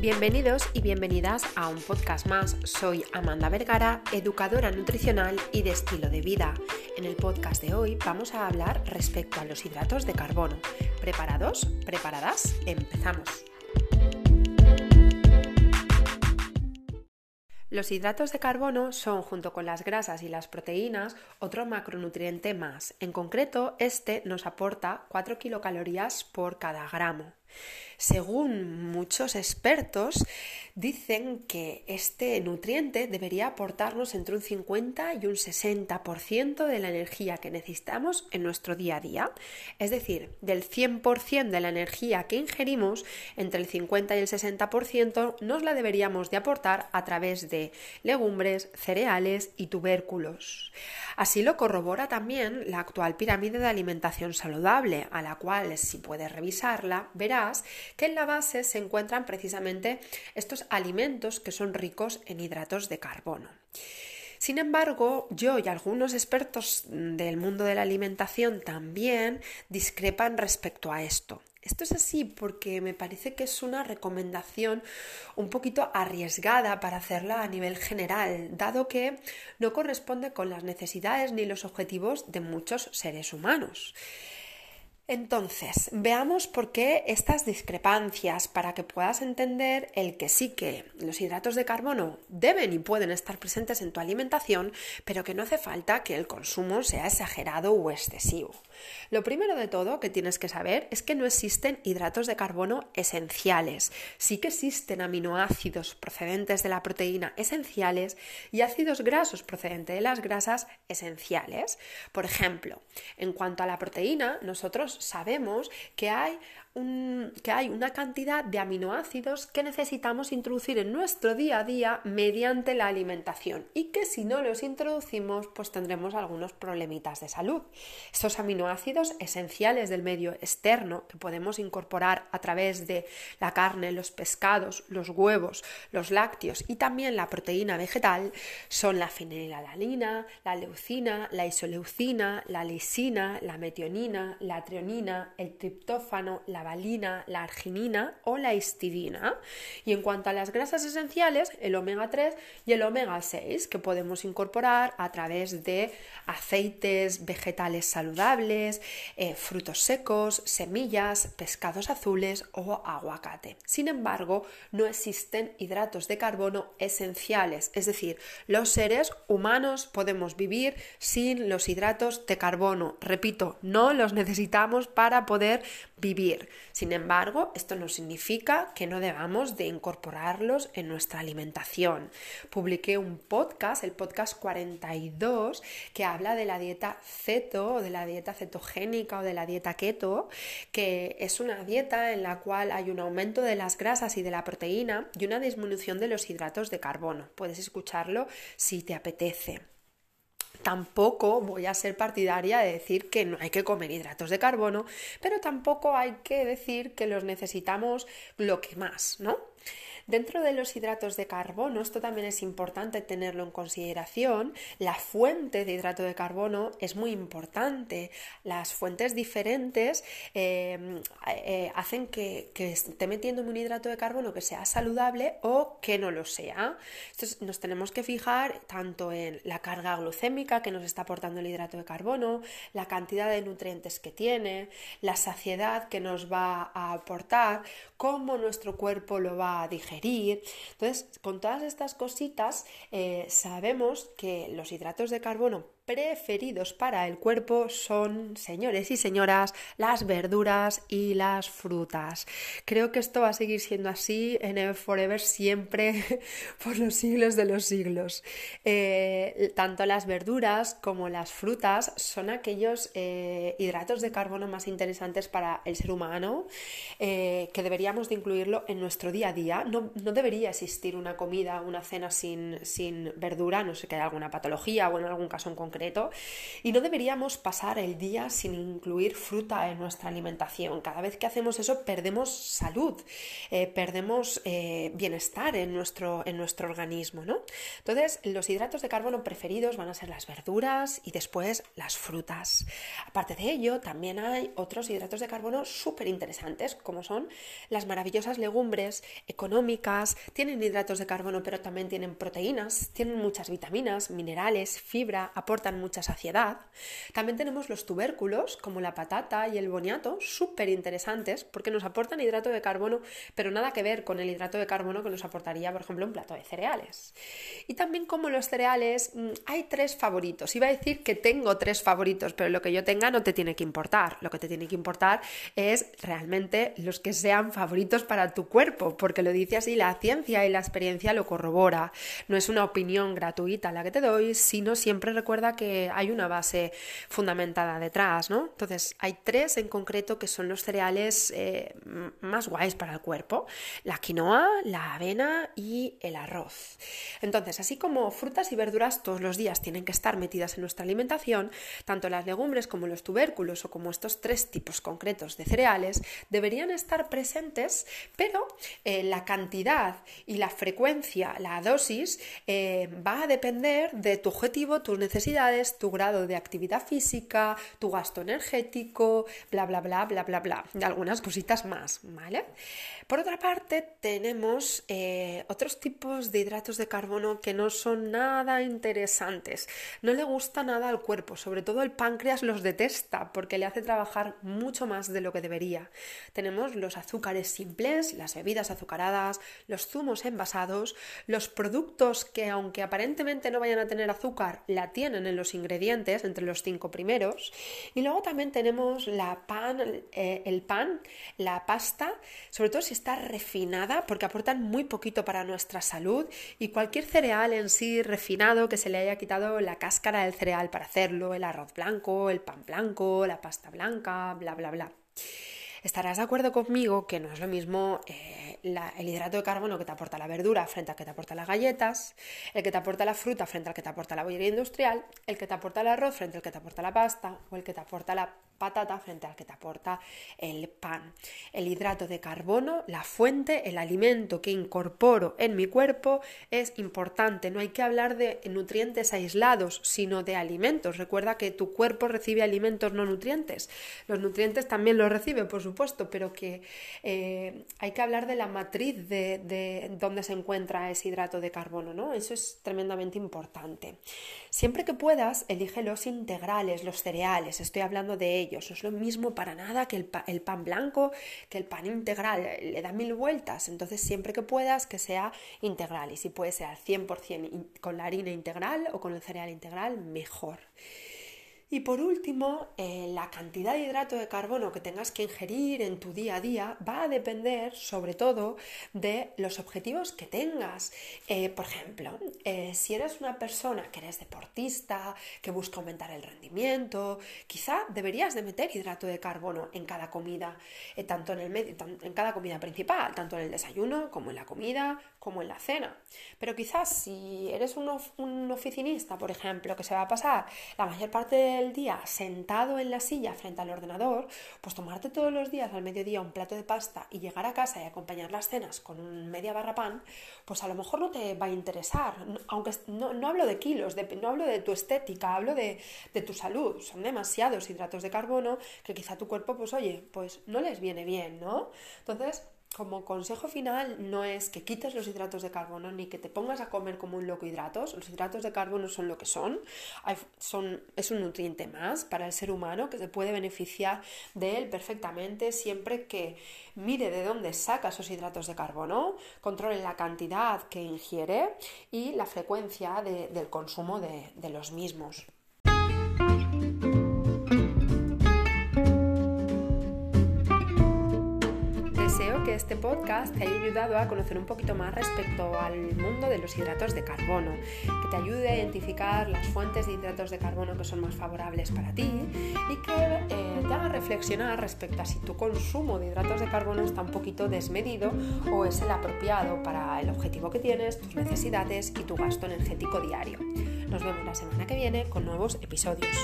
Bienvenidos y bienvenidas a un podcast más. Soy Amanda Vergara, educadora nutricional y de estilo de vida. En el podcast de hoy vamos a hablar respecto a los hidratos de carbono. ¿Preparados? ¿Preparadas? Empezamos. Los hidratos de carbono son, junto con las grasas y las proteínas, otro macronutriente más. En concreto, este nos aporta 4 kilocalorías por cada gramo. Según muchos expertos, dicen que este nutriente debería aportarnos entre un 50 y un 60% de la energía que necesitamos en nuestro día a día. Es decir, del 100% de la energía que ingerimos, entre el 50 y el 60% nos la deberíamos de aportar a través de legumbres, cereales y tubérculos. Así lo corrobora también la actual pirámide de alimentación saludable, a la cual, si puedes revisarla, verás que en la base se encuentran precisamente estos alimentos que son ricos en hidratos de carbono. Sin embargo, yo y algunos expertos del mundo de la alimentación también discrepan respecto a esto. Esto es así porque me parece que es una recomendación un poquito arriesgada para hacerla a nivel general, dado que no corresponde con las necesidades ni los objetivos de muchos seres humanos. Entonces, veamos por qué estas discrepancias para que puedas entender el que sí que los hidratos de carbono deben y pueden estar presentes en tu alimentación, pero que no hace falta que el consumo sea exagerado o excesivo. Lo primero de todo que tienes que saber es que no existen hidratos de carbono esenciales. Sí que existen aminoácidos procedentes de la proteína esenciales y ácidos grasos procedentes de las grasas esenciales. Por ejemplo, en cuanto a la proteína, nosotros sabemos que hay que hay una cantidad de aminoácidos que necesitamos introducir en nuestro día a día mediante la alimentación y que si no los introducimos pues tendremos algunos problemitas de salud. Estos aminoácidos esenciales del medio externo que podemos incorporar a través de la carne, los pescados, los huevos, los lácteos y también la proteína vegetal son la fenilalanina, la leucina, la isoleucina, la lisina, la metionina, la treonina, el triptófano, la valina, la arginina o la histidina. Y en cuanto a las grasas esenciales, el omega 3 y el omega 6, que podemos incorporar a través de aceites vegetales saludables, eh, frutos secos, semillas, pescados azules o aguacate. Sin embargo, no existen hidratos de carbono esenciales, es decir, los seres humanos podemos vivir sin los hidratos de carbono. Repito, no los necesitamos para poder vivir. Sin embargo, esto no significa que no debamos de incorporarlos en nuestra alimentación. Publiqué un podcast, el podcast 42, que habla de la dieta ceto o de la dieta cetogénica o de la dieta keto, que es una dieta en la cual hay un aumento de las grasas y de la proteína y una disminución de los hidratos de carbono. Puedes escucharlo si te apetece tampoco voy a ser partidaria de decir que no hay que comer hidratos de carbono, pero tampoco hay que decir que los necesitamos lo que más, ¿no? Dentro de los hidratos de carbono, esto también es importante tenerlo en consideración, la fuente de hidrato de carbono es muy importante. Las fuentes diferentes eh, eh, hacen que, esté metiendo un hidrato de carbono que sea saludable o que no lo sea. Entonces nos tenemos que fijar tanto en la carga glucémica que nos está aportando el hidrato de carbono, la cantidad de nutrientes que tiene, la saciedad que nos va a aportar, cómo nuestro cuerpo lo va a digerir entonces, con todas estas cositas, eh, sabemos que los hidratos de carbono preferidos para el cuerpo son, señores y señoras, las verduras y las frutas. Creo que esto va a seguir siendo así en el Forever siempre por los siglos de los siglos. Eh, tanto las verduras como las frutas son aquellos eh, hidratos de carbono más interesantes para el ser humano eh, que deberíamos de incluirlo en nuestro día a día. No, no debería existir una comida, una cena sin, sin verdura, no sé que haya alguna patología o en algún caso en concreto y no deberíamos pasar el día sin incluir fruta en nuestra alimentación. Cada vez que hacemos eso perdemos salud, eh, perdemos eh, bienestar en nuestro, en nuestro organismo. ¿no? Entonces, los hidratos de carbono preferidos van a ser las verduras y después las frutas. Aparte de ello, también hay otros hidratos de carbono súper interesantes, como son las maravillosas legumbres económicas, tienen hidratos de carbono, pero también tienen proteínas, tienen muchas vitaminas, minerales, fibra, aportan mucha saciedad. También tenemos los tubérculos, como la patata y el boniato, súper interesantes porque nos aportan hidrato de carbono, pero nada que ver con el hidrato de carbono que nos aportaría, por ejemplo, un plato de cereales. Y también como los cereales, mm, hay tres favoritos. Iba a decir que tengo tres favoritos, pero lo que yo tenga no te tiene que importar. Lo que te tiene que importar es realmente los que sean favoritos para tu cuerpo, porque lo dice así la ciencia y la experiencia lo corrobora. No es una opinión gratuita la que te doy, sino siempre recuerda que hay una base fundamentada detrás, ¿no? Entonces, hay tres en concreto que son los cereales eh, más guays para el cuerpo: la quinoa, la avena y el arroz. Entonces, así como frutas y verduras todos los días tienen que estar metidas en nuestra alimentación, tanto las legumbres como los tubérculos o como estos tres tipos concretos de cereales deberían estar presentes, pero eh, la cantidad y la frecuencia, la dosis, eh, va a depender de tu objetivo, tus necesidades, tu grado de actividad física, tu gasto energético, bla, bla, bla, bla, bla, bla, y algunas cositas más, ¿vale? Por otra parte, tenemos eh, otros tipos de hidratos de carbono que no son nada interesantes. No le gusta nada al cuerpo, sobre todo el páncreas los detesta porque le hace trabajar mucho más de lo que debería. Tenemos los azúcares simples, las bebidas azucaradas, los zumos envasados, los productos que aunque aparentemente no vayan a tener azúcar, la tienen en los ingredientes, entre los cinco primeros. Y luego también tenemos la pan, eh, el pan, la pasta, sobre todo si está refinada porque aportan muy poquito para nuestra salud y cualquier cereal en sí refinado que se le haya quitado la cáscara del cereal para hacerlo, el arroz blanco, el pan blanco, la pasta blanca, bla, bla, bla. Estarás de acuerdo conmigo que no es lo mismo eh, el hidrato de carbono que te aporta la verdura frente al que te aporta las galletas, el que te aporta la fruta frente al que te aporta la bollería industrial, el que te aporta el arroz frente al que te aporta la pasta o el que te aporta la patata frente al que te aporta el pan. El hidrato de carbono, la fuente, el alimento que incorporo en mi cuerpo es importante. No hay que hablar de nutrientes aislados, sino de alimentos. Recuerda que tu cuerpo recibe alimentos no nutrientes. Los nutrientes también los recibe, por supuesto, pero que eh, hay que hablar de la matriz de, de dónde se encuentra ese hidrato de carbono, ¿no? Eso es tremendamente importante. Siempre que puedas, elige los integrales, los cereales. Estoy hablando de ellos no es lo mismo para nada que el, pan blanco, que el pan integral. Le da mil vueltas. Entonces, siempre que puedas, que sea integral. Y si puede ser al 100% con la harina integral o con el cereal integral, mejor. Y por último, eh, la cantidad de hidrato de carbono que tengas que ingerir en tu día a día va a depender sobre todo de los objetivos que tengas. Eh, por ejemplo, eh, si eres una persona que eres deportista, que busca aumentar el rendimiento, quizá deberías de meter hidrato de carbono en cada comida, tanto en, el en cada comida principal, tanto en el desayuno como en la comida, como en la cena. Pero quizás si eres un, un oficinista, por ejemplo, que se va a pasar la mayor parte del día sentado en la silla frente al ordenador, pues tomarte todos los días al mediodía un plato de pasta y llegar a casa y acompañar las cenas con un media barra pan, pues a lo mejor no te va a interesar. Aunque no, no hablo de kilos, no hablo de tu estética, hablo de, de tu salud. Son demasiados hidratos de carbono que quizá tu cuerpo, pues oye, pues no les viene bien, ¿no? Entonces, como consejo final no es que quites los hidratos de carbono ni que te pongas a comer como un loco hidratos. Los hidratos de carbono son lo que son. son es un nutriente más para el ser humano que se puede beneficiar de él perfectamente siempre que mire de dónde saca esos hidratos de carbono, controle la cantidad que ingiere y la frecuencia del consumo de los mismos. Este podcast te haya ayudado a conocer un poquito más respecto al mundo de los hidratos de carbono, que te ayude a identificar las fuentes de hidratos de carbono que son más favorables para ti y que eh, te haga reflexionar respecto a si tu consumo de hidratos de carbono está un poquito desmedido o es el apropiado para el objetivo que tienes, tus necesidades y tu gasto energético diario. Nos vemos la semana que viene con nuevos episodios.